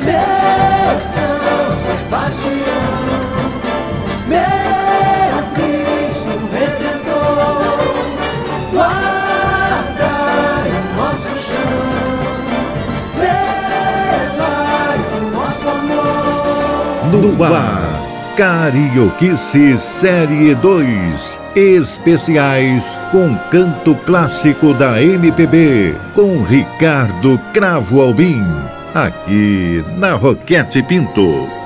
Meu São Sebastião, meu Cristo Redentor, guardai o nosso chão, velai o nosso amor. No ar, Carioquice Série 2. Especiais com canto clássico da MPB, com Ricardo Cravo Albim aqui na Roquete Pinto.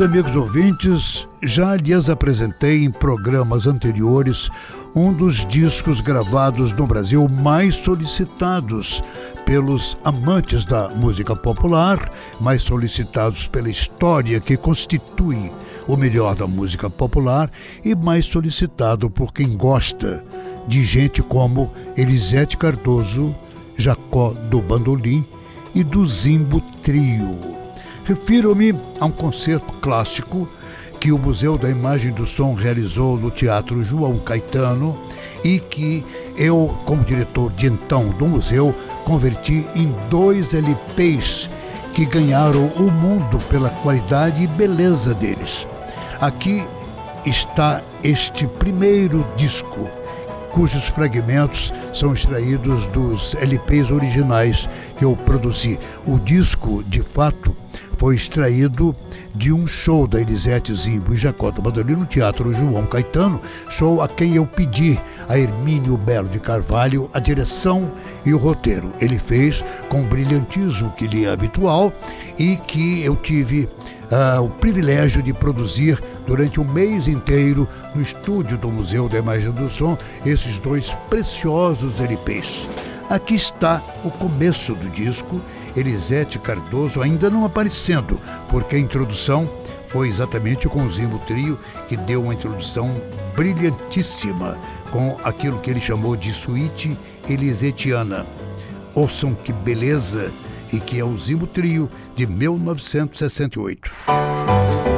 Amigos ouvintes, já lhes apresentei em programas anteriores um dos discos gravados no Brasil mais solicitados pelos amantes da música popular, mais solicitados pela história que constitui o melhor da música popular e mais solicitado por quem gosta de gente como Elisete Cardoso, Jacó do Bandolim e do Zimbo Trio. Refiro-me a um concerto clássico que o Museu da Imagem do Som realizou no Teatro João Caetano e que eu, como diretor de então do museu, converti em dois LPs que ganharam o mundo pela qualidade e beleza deles. Aqui está este primeiro disco, cujos fragmentos são extraídos dos LPs originais que eu produzi. O disco, de fato, foi extraído de um show da Elisete Zimbo e Jacota Bandolino no Teatro João Caetano, show a quem eu pedi a Hermínio Belo de Carvalho a direção e o roteiro. Ele fez com o brilhantismo que lhe é habitual e que eu tive uh, o privilégio de produzir durante um mês inteiro no estúdio do Museu da Imagem do Som esses dois preciosos LPs. Aqui está o começo do disco Elisete Cardoso ainda não aparecendo, porque a introdução foi exatamente com o Zimbo Trio que deu uma introdução brilhantíssima com aquilo que ele chamou de suíte elisetiana. Ouçam que beleza e que é o Zimbo Trio de 1968.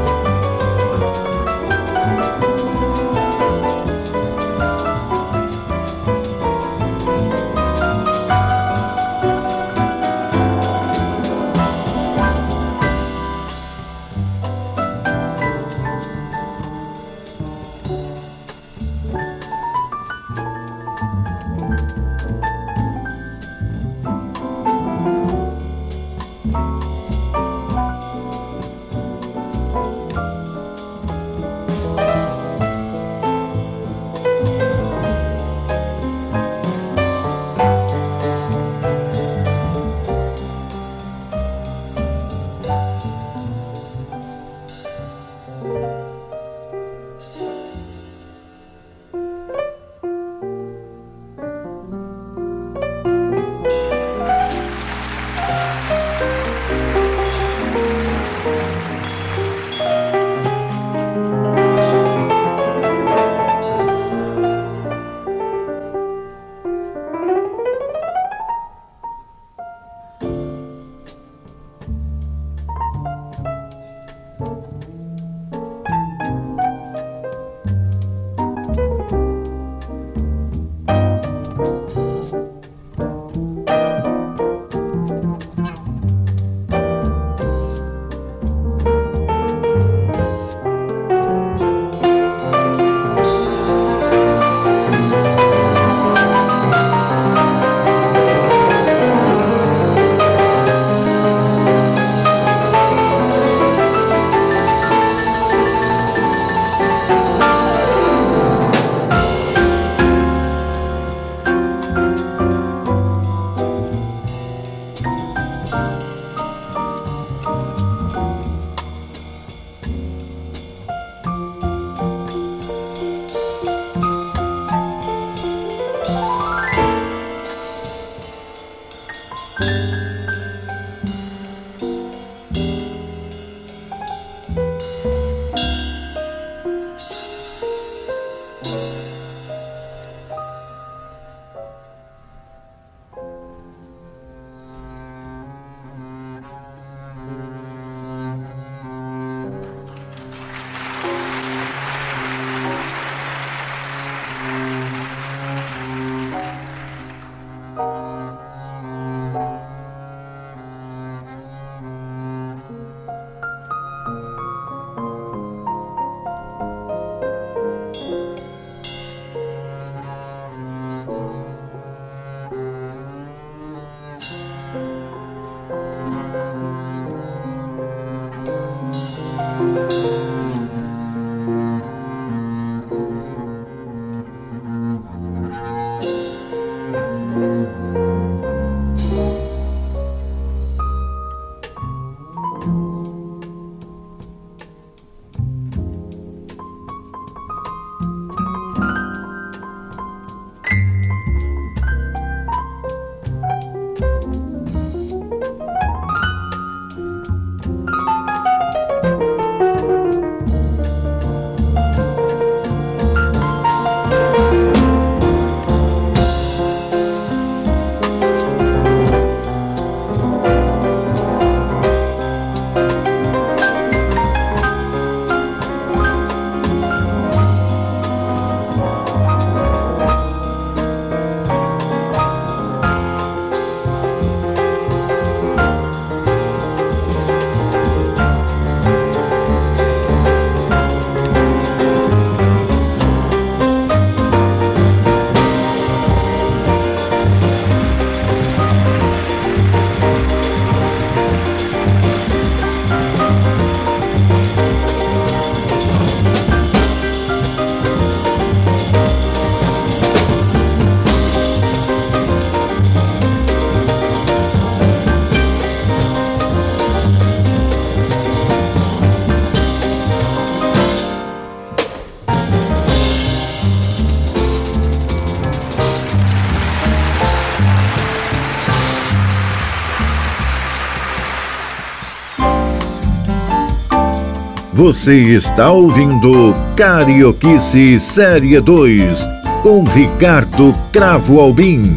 Você está ouvindo Carioquice Série 2 com Ricardo Cravo Albim.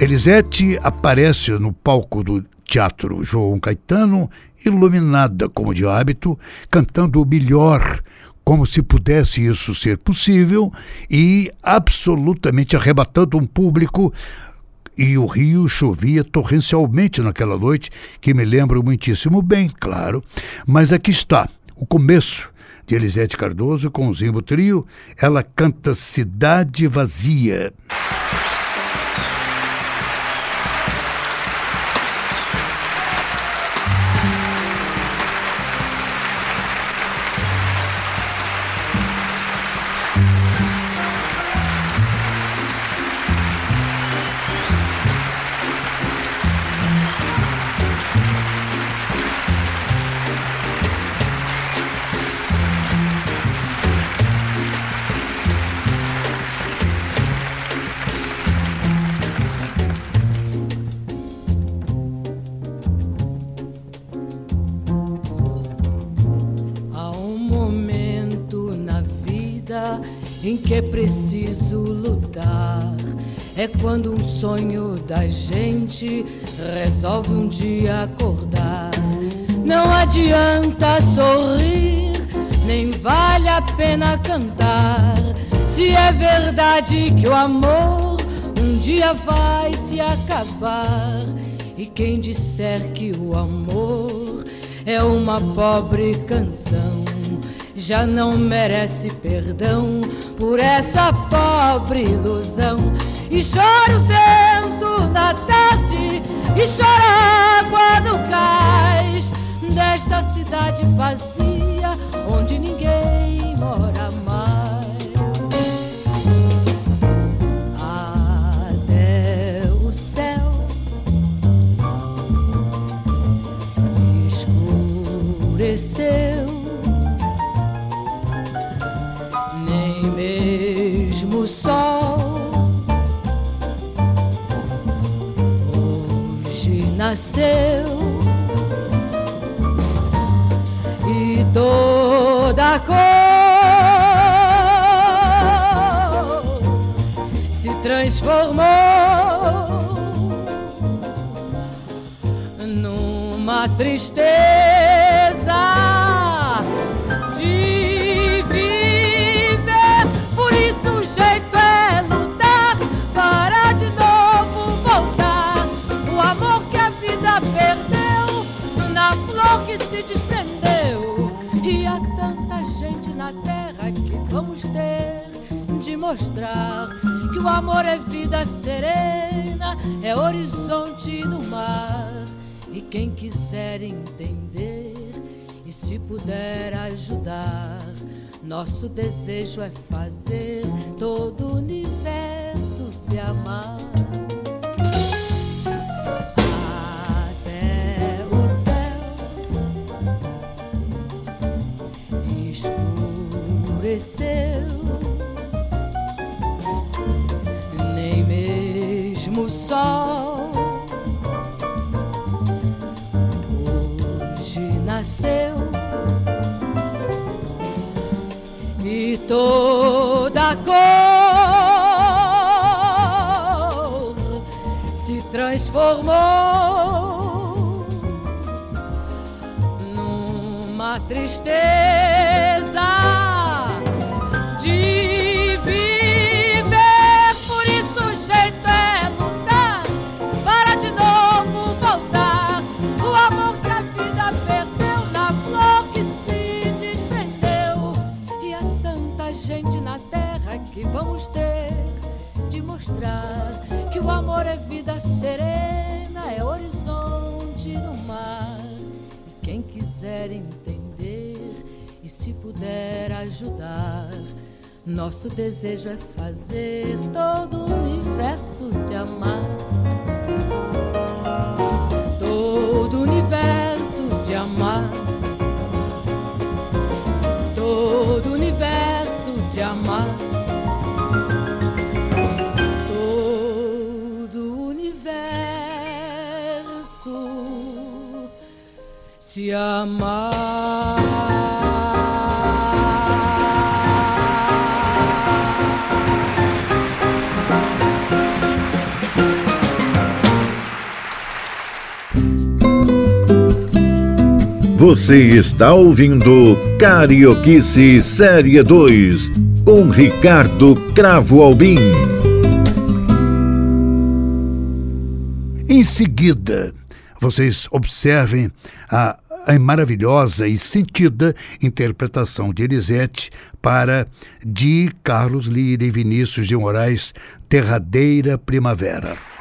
Elisete aparece no palco do Teatro João Caetano, iluminada como de hábito, cantando o melhor, como se pudesse isso ser possível, e absolutamente arrebatando um público e o rio chovia torrencialmente naquela noite, que me lembro muitíssimo bem, claro. Mas aqui está, o começo de Elisete Cardoso com o Zimbo Trio. Ela canta Cidade Vazia. Quando um sonho da gente resolve um dia acordar. Não adianta sorrir, nem vale a pena cantar. Se é verdade que o amor um dia vai se acabar. E quem disser que o amor é uma pobre canção, já não merece perdão por essa pobre ilusão. E chora o vento da tarde e chora a água do cais desta cidade vazia onde ninguém mora mais. Até o céu. Escureceu, mesmo sol nasceu e toda cor se transformou numa tristeza. Mostrar que o amor é vida serena, é horizonte no mar. E quem quiser entender e se puder ajudar, nosso desejo é fazer todo o universo se amar. Nasceu e toda cor se transformou numa tristeza. Serena, é horizonte no mar. E quem quiser entender e se puder ajudar. Nosso desejo é fazer todo o universo se amar. Todo o universo se amar. Todo o universo se amar. Se amar. Você está ouvindo Carioquice Série 2 com Ricardo Cravo Albim. Em seguida, vocês observem a, a maravilhosa e sentida interpretação de Elisete para de Carlos Lira e Vinícius de Moraes, Terradeira Primavera.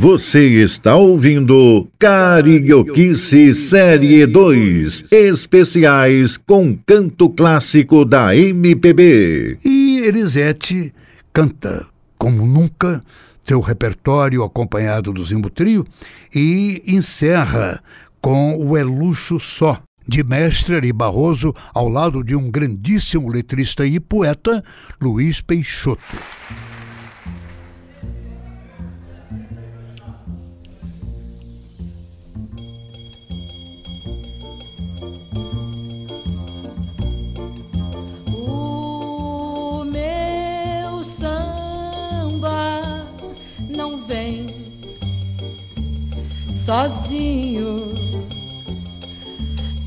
Você está ouvindo Carioquice Série 2, especiais com canto clássico da MPB. E Elisete canta como nunca seu repertório acompanhado do Zimbo Trio e encerra com o É Luxo Só, de Mestre Ari Barroso, ao lado de um grandíssimo letrista e poeta, Luiz Peixoto.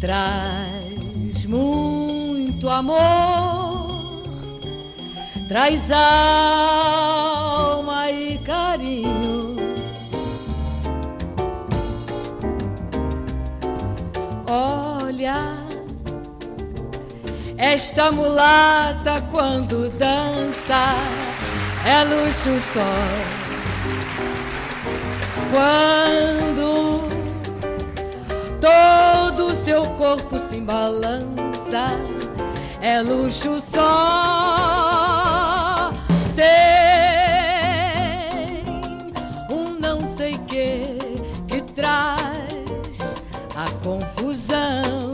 Traz muito amor, traz alma e carinho. Olha. Esta mulata quando dança é luxo só. Quando todo o seu corpo se balança é luxo só. Tem um não sei que que traz a confusão.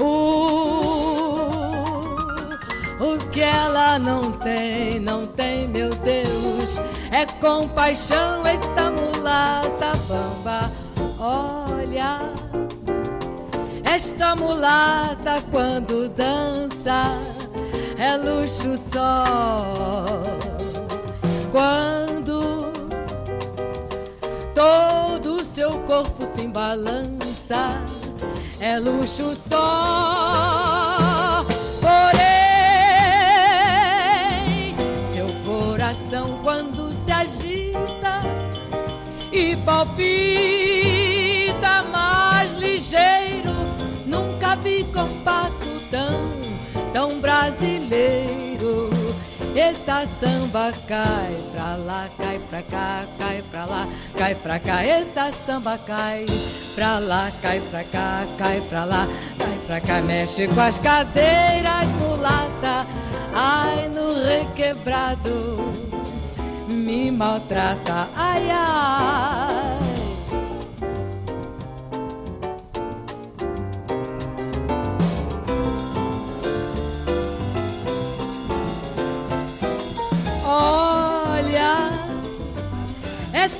O, o que ela não tem, não tem, meu Deus, é compaixão, eita mulata bamba. Olha, esta mulata quando dança é luxo só. Quando todo o seu corpo se balança é luxo só. Porém, seu coração quando se agita e palpita vi compasso tão, tão brasileiro. Eita samba cai pra lá, cai pra cá, cai pra lá, cai pra cá. Eita samba cai pra lá, cai pra cá, cai pra lá, cai pra cá. Mexe com as cadeiras, mulata, ai no requebrado, me maltrata, ai ai.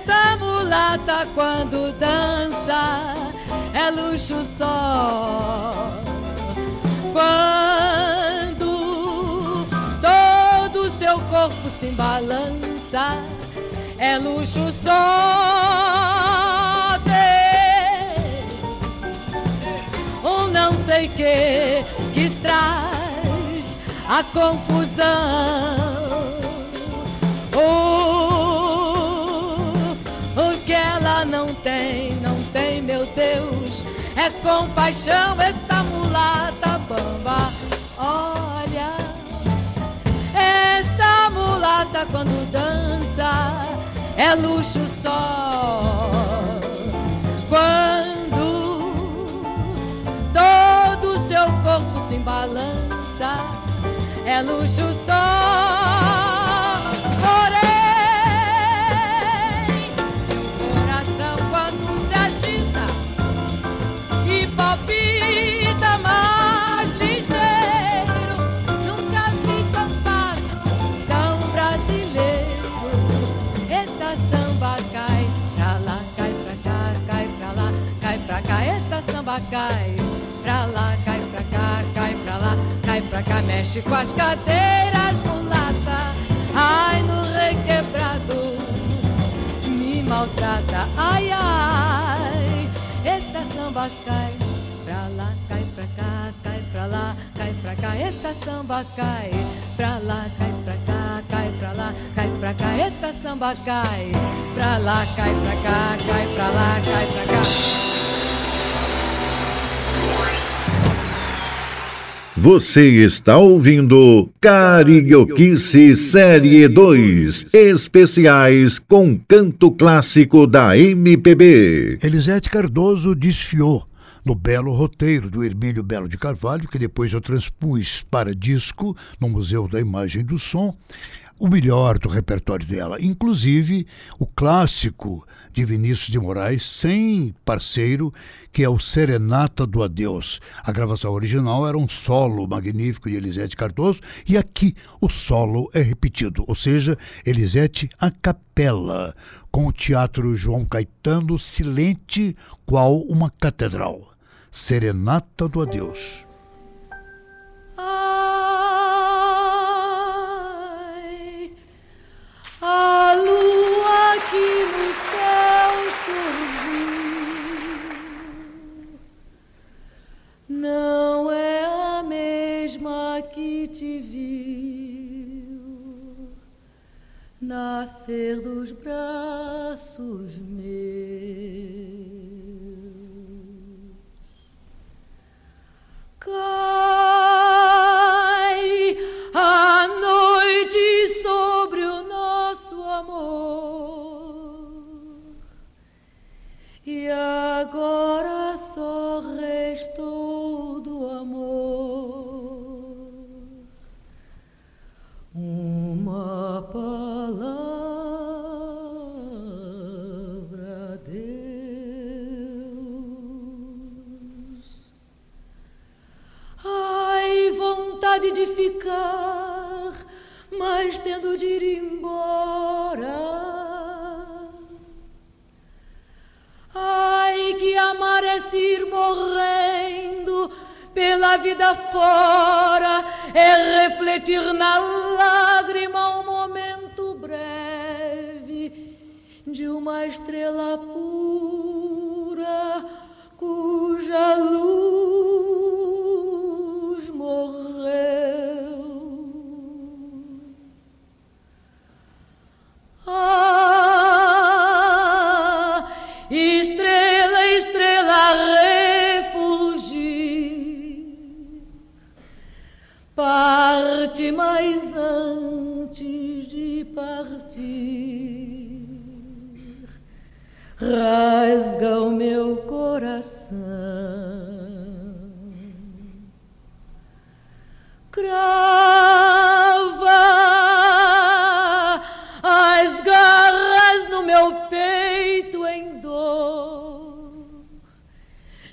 Esta mulata quando dança é luxo só. Quando todo seu corpo se balança é luxo só. Um não sei que que traz a confusão. não tem, não tem, meu Deus. É compaixão é esta mulata bamba. Olha, esta mulata quando dança é luxo só. Quando todo o seu corpo se balança, é luxo só. Cai pra lá, cai pra cá, cai pra lá, cai pra cá, mexe com as cadeiras mulata, ai no requebrado, me maltrata, ai ai, esta samba cai pra lá, cai pra cá, cai pra lá, cai pra cá, esta samba cai pra lá, cai pra cá, cai pra lá, cai pra cá, esta samba cai pra lá, cai pra cá, cai pra lá, cai pra cá. Você está ouvindo Carioquice Série 2, especiais com canto clássico da MPB. Elisete Cardoso desfiou no belo roteiro do Hermínio Belo de Carvalho, que depois eu transpus para disco no Museu da Imagem e do Som, o melhor do repertório dela, inclusive o clássico de Vinícius de Moraes, sem parceiro, que é o Serenata do Adeus. A gravação original era um solo magnífico de Elisete Cardoso e aqui o solo é repetido, ou seja, Elisete a capela, com o Teatro João Caetano silente qual uma catedral. Serenata do Adeus. A lua que não é a mesma que te viu nascer dos braços meus. Cai a noite sobre o nosso amor e agora é refletir na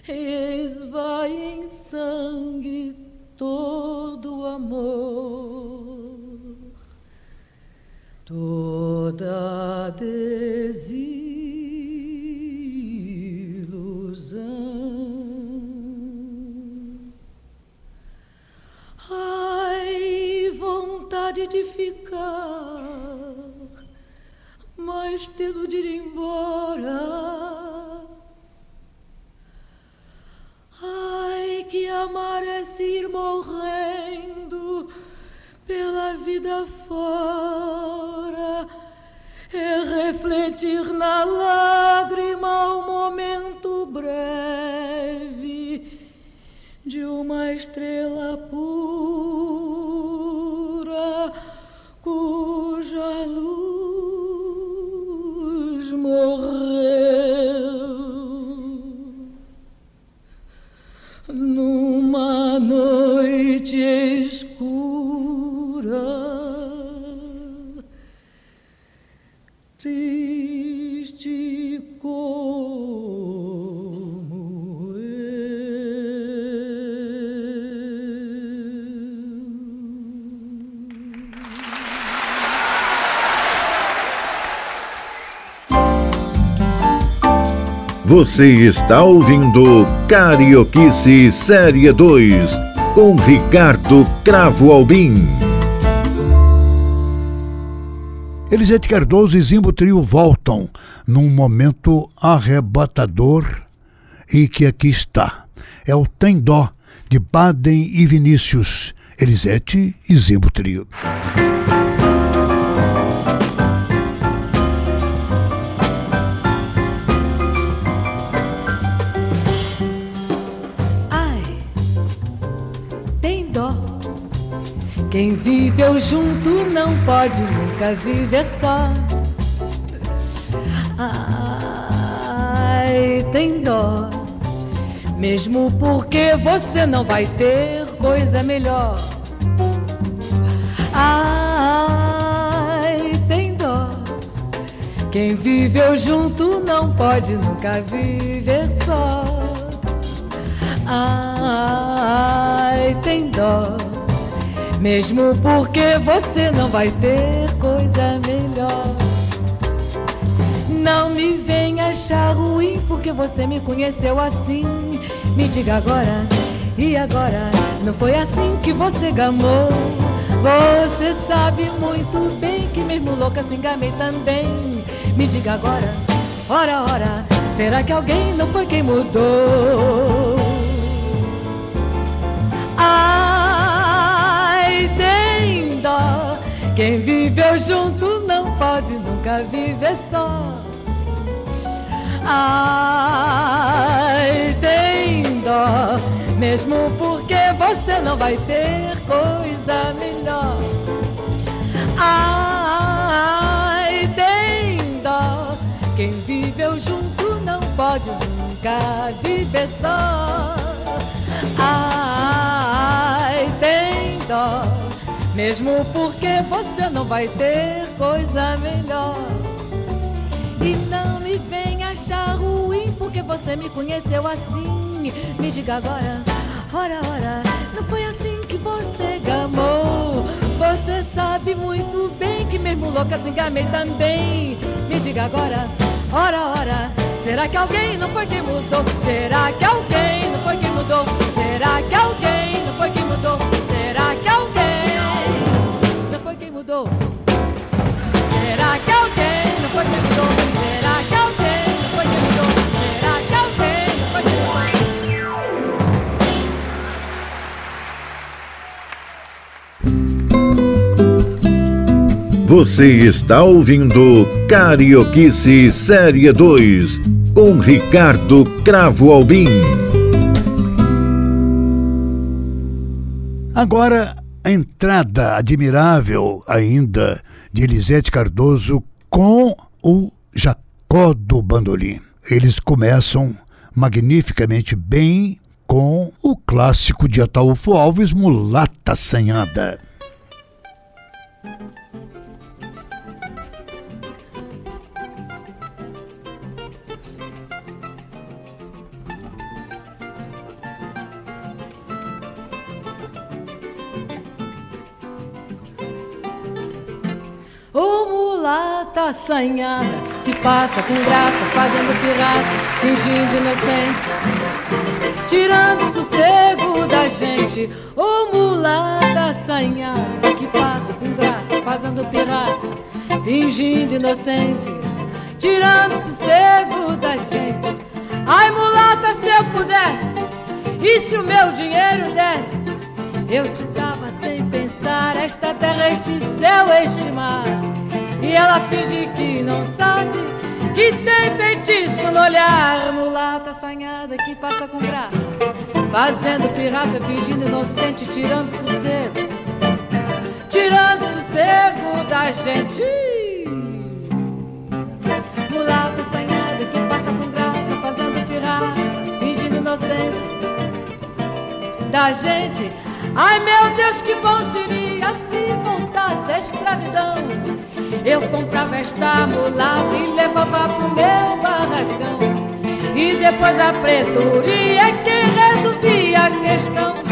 esvai em sangue todo amor, toda desilusão. Ai, vontade de ficar, mas tendo de ir embora. Fora, é refletir na lágrima o momento breve de uma estrela pura Você está ouvindo Carioquice Série 2 com Ricardo Cravo Albim. Elisete Cardoso e Zimbo Trio voltam num momento arrebatador e que aqui está. É o Tem Dó de Baden e Vinícius, Elisete e Zimbo Trio. Quem viveu junto não pode nunca viver só. Ai, tem dó. Mesmo porque você não vai ter coisa melhor. Ai, tem dó. Quem viveu junto não pode nunca viver só. Ai, tem dó. Mesmo porque você não vai ter coisa melhor. Não me venha achar ruim porque você me conheceu assim. Me diga agora, e agora? Não foi assim que você gamou. Você sabe muito bem que mesmo louca se engamei também. Me diga agora, ora, ora, será que alguém não foi quem mudou? Ai, Quem viveu junto não pode nunca viver só. Ai, tem dó. Mesmo porque você não vai ter coisa melhor. Ai, tem dó. Quem viveu junto não pode nunca viver só. Ai, tem dó. Mesmo porque você não vai ter coisa melhor. E não me venha achar ruim porque você me conheceu assim. Me diga agora, ora, ora, não foi assim que você gamou. Você sabe muito bem que mesmo louca se engamei também. Me diga agora, ora, ora, será que alguém não foi quem mudou? Será que alguém não foi quem mudou? Será que alguém não foi quem mudou? Mudou? Será que alguém não foi quem mudou? Será que alguém não foi quem mudou? Será que alguém não foi quem mudou? Você está ouvindo Carioquice Série 2 com Ricardo Cravo Albim. Agora, a entrada admirável ainda de Elisete Cardoso com o Jacó do Bandolim. Eles começam magnificamente bem com o clássico de Ataúfo Alves, Mulata Sanhada. Mulata assanhada que passa com graça, fazendo pirraça, fingindo inocente, tirando sossego da gente. Ô mulata assanhada que passa com graça, fazendo pirraça, fingindo inocente, tirando sossego da gente. Ai mulata, se eu pudesse, e se o meu dinheiro desse, eu te dava sem pensar esta terra, este céu, este mar. E ela finge que não sabe que tem feitiço no olhar. Mulata assanhada que passa com graça, fazendo pirraça, fingindo inocente, tirando sossego, tirando sossego da gente. Mulata assanhada que passa com graça, fazendo pirraça, fingindo inocente da gente. Ai meu Deus, que bom seria se voltasse a escravidão. Eu comprava esta mulata e levava pro meu barracão. E depois a pretoria é quem resolvia a questão.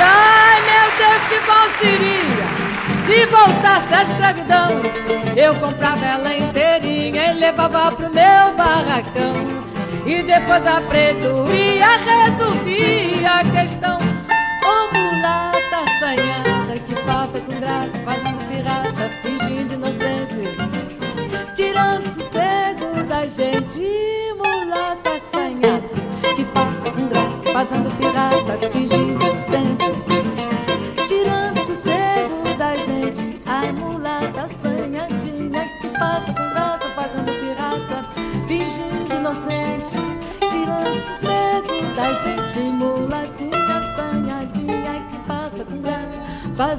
Ai meu Deus que bom seria Se voltasse a escravidão Eu comprava ela inteirinha E levava pro meu barracão. E depois a pretoria resolvia a questão. Ô mulata assanhada que passa com graça, fazendo pirraça, fingindo inocente, tirando sossego da gente. Mulata assanhada que passa com graça, fazendo pirraça, fingindo inocente,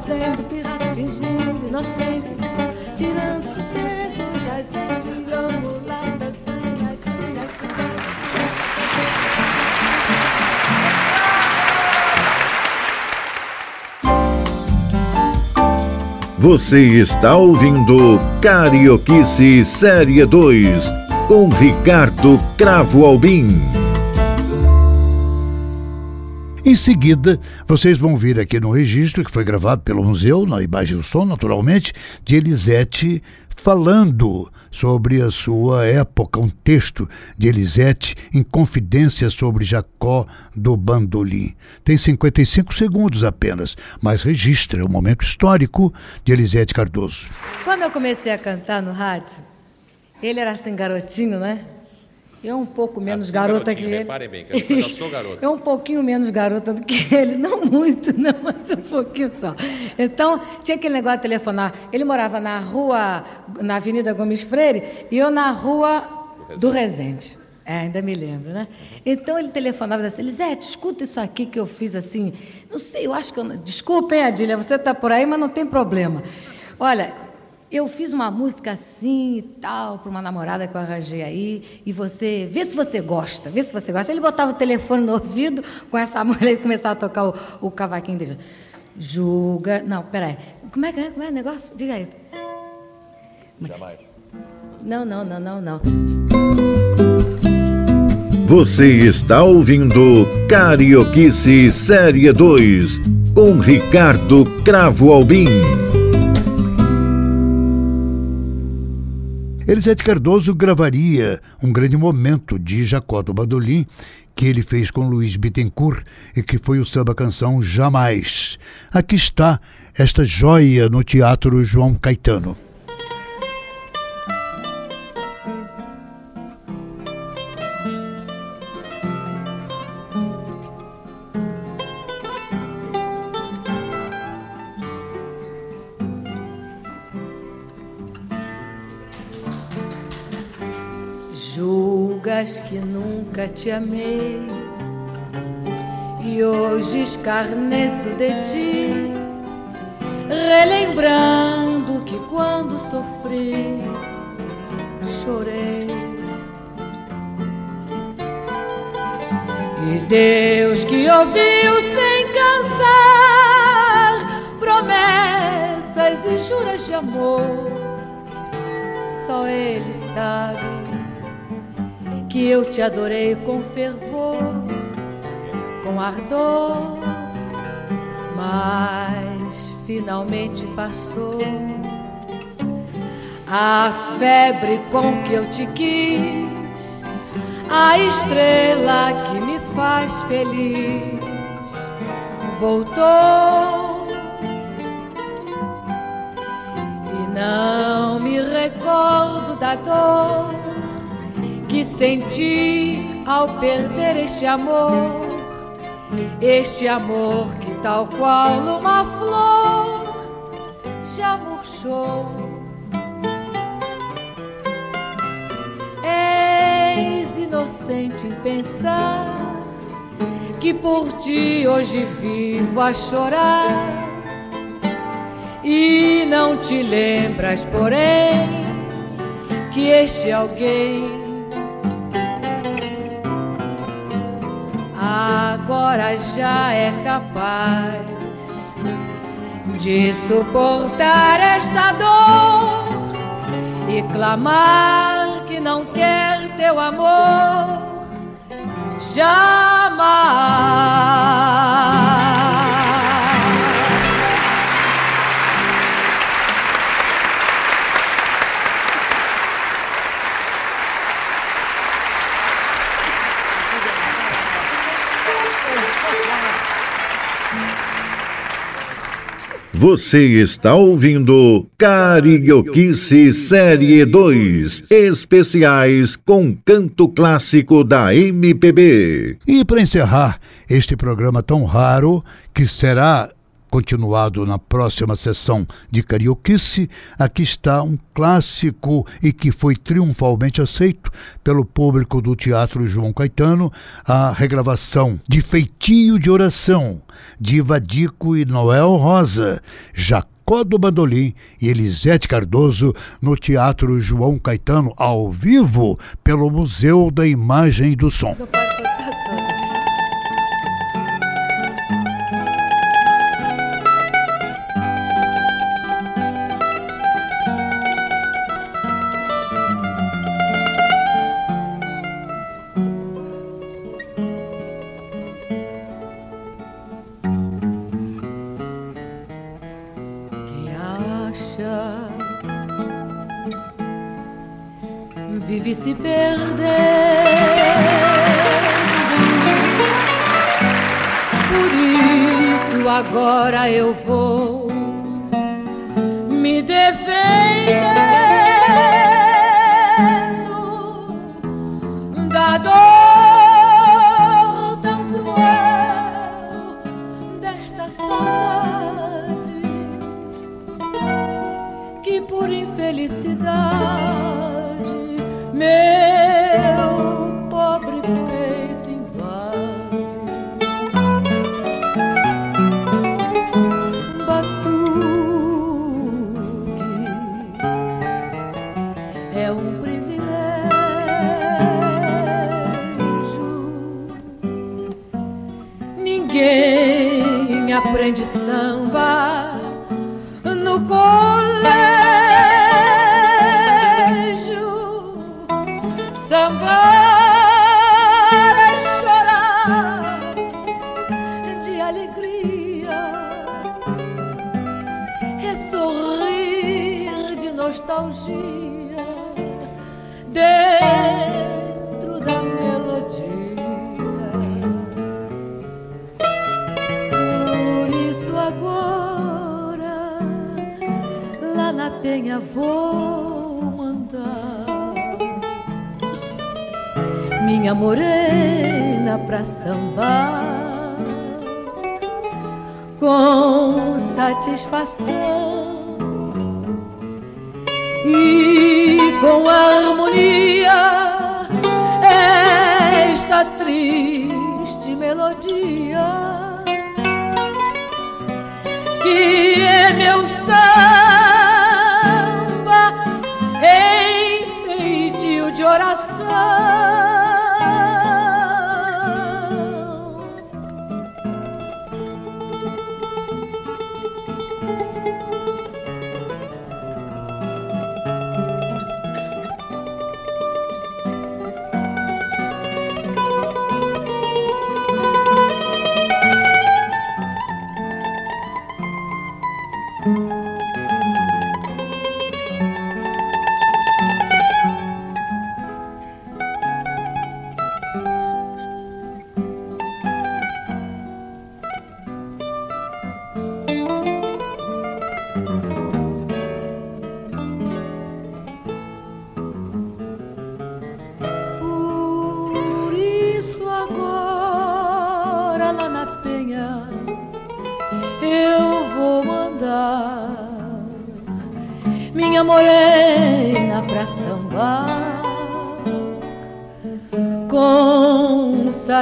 fazendo pirraça, fingindo inocente, tirando sossego da gente. Assanhadinha que passa Você está ouvindo Carioquice Série 2 com Ricardo Cravo Albim. Em seguida, vocês vão vir aqui no registro que foi gravado pelo museu, na imagem do som, naturalmente, de Elisete falando sobre a sua época, um texto de Elisete em confidência sobre Jacó do Bandolim. Tem 55 segundos apenas, mas registra o momento histórico de Elisete Cardoso. Quando eu comecei a cantar no rádio, ele era assim garotinho, né? Eu um pouco menos Assim, garota que ele. reparem bem, que eu já sou garota. Eu um pouquinho menos garota do que ele, não muito, não, mas um pouquinho só. Então, tinha aquele negócio de telefonar. Ele morava na rua, na Avenida Gomes Freire, e eu na rua do Resende. É, ainda me lembro, né? Então ele telefonava e assim, Lisete, escuta isso aqui que eu fiz assim. Não sei, eu acho que eu. Desculpa, hein, Adília, você está por aí, mas não tem problema. Olha, eu fiz uma música assim e tal, para uma namorada que eu arranjei aí, e você, vê se você gosta, vê se você gosta. Ele botava o telefone no ouvido com essa mulher e começava a tocar o, o cavaquinho dele. Julga. Não, peraí. Como é que é? Como é o negócio? Diga aí. Jamais. Não, não, não, não, não. Você está ouvindo Carioquice Série 2 com Ricardo Cravo Albim. Elisete Cardoso gravaria um grande momento de Jacó do Bandolim, que ele fez com Luiz Bittencourt e que foi o samba-canção Jamais. Aqui está esta joia no Teatro João Caetano. Julgas que nunca te amei e hoje escarneço de ti, relembrando que quando sofri, chorei. E Deus que ouviu sem cansar promessas e juras de amor. Só ele sabe que eu te adorei com fervor, com ardor, mas finalmente passou. A febre com que eu te quis, a estrela que me faz feliz, voltou. E não me recordo da dor que senti ao perder este amor, este amor que, tal qual uma flor, já murchou. És inocente em pensar que por ti hoje vivo a chorar e não te lembras, porém, que este alguém agora já é capaz de suportar esta dor e clamar que não quer teu amor jamais. Você está ouvindo Carioquice Série 2, especiais com canto clássico da MPB. E para encerrar este programa tão raro, que será continuado na próxima sessão de Carioquice, aqui está um clássico e que foi triunfalmente aceito pelo público do Teatro João Caetano, a regravação de Feitio de Oração, de Vadico e Noel Rosa, Jacó do Bandolim e Elisete Cardoso no Teatro João Caetano, ao vivo, pelo Museu da Imagem e do Som. Agora eu vou me defendendo da dor tão cruel desta saudade que por infelicidade no minha morena pra sambar com satisfação e com harmonia esta triste melodia que é meu samba em feitio de oração.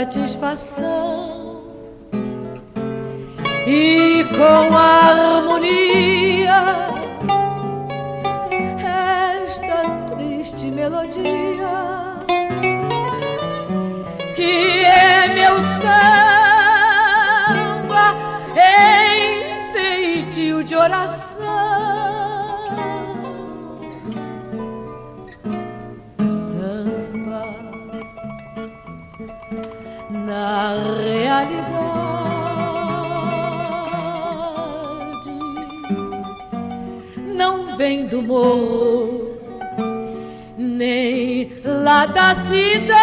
satisfação da cidade.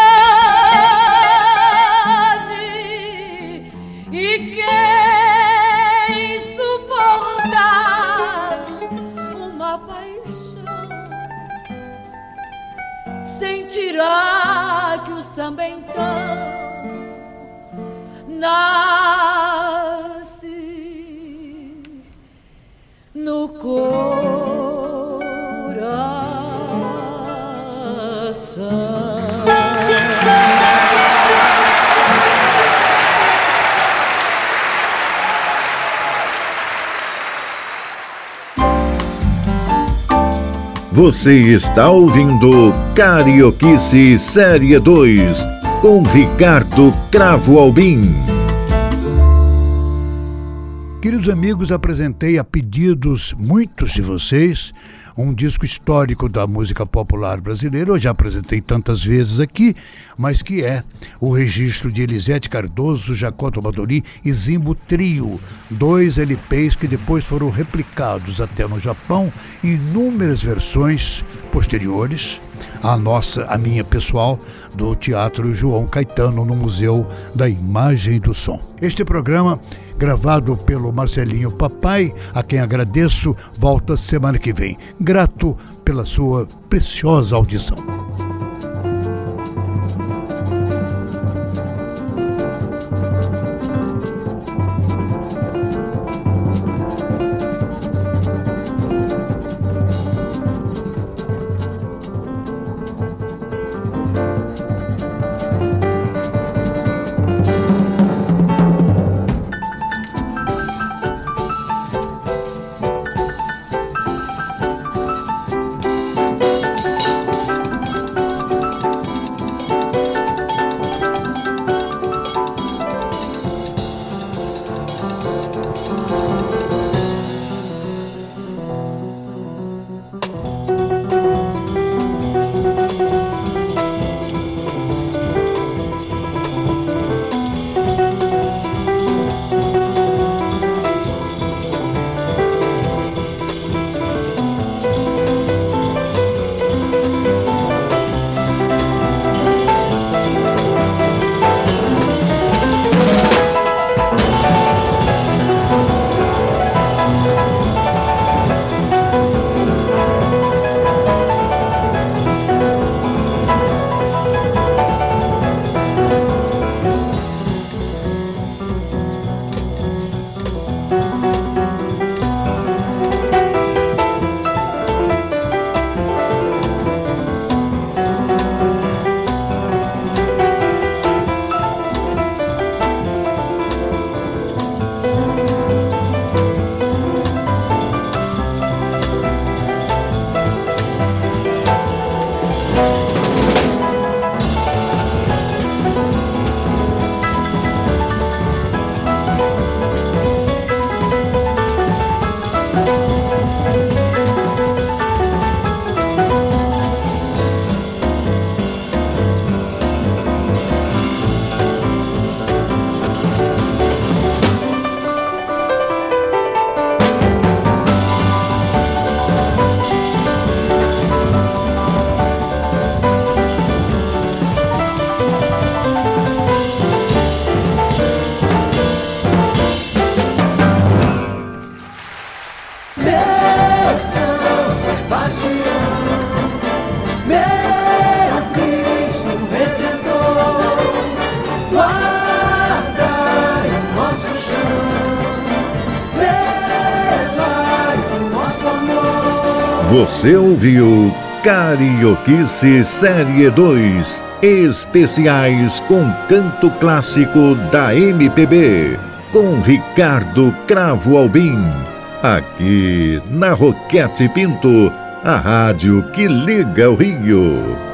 E quem suportar uma paixão sentirá que o samba então Você está ouvindo Carioquice Série 2 com Ricardo Cravo Albim. Queridos amigos, apresentei a pedidos muitos de vocês um disco histórico da música popular brasileira. Eu já apresentei tantas vezes aqui, mas que é o registro de Elisete Cardoso, Jacó Tomadori e Zimbo Trio, dois LPs que depois foram replicados até no Japão em inúmeras versões posteriores. A nossa, a minha pessoal, do Teatro João Caetano, no Museu da Imagem e do Som. Este programa, gravado pelo Marcelinho Papai, a quem agradeço, volta semana que vem. Grato pela sua preciosa audição. Você ouviu Carioquice Série 2 Especiais com canto clássico da MPB com Ricardo Cravo Albim. Aqui na Roquete Pinto, a rádio que liga o Rio.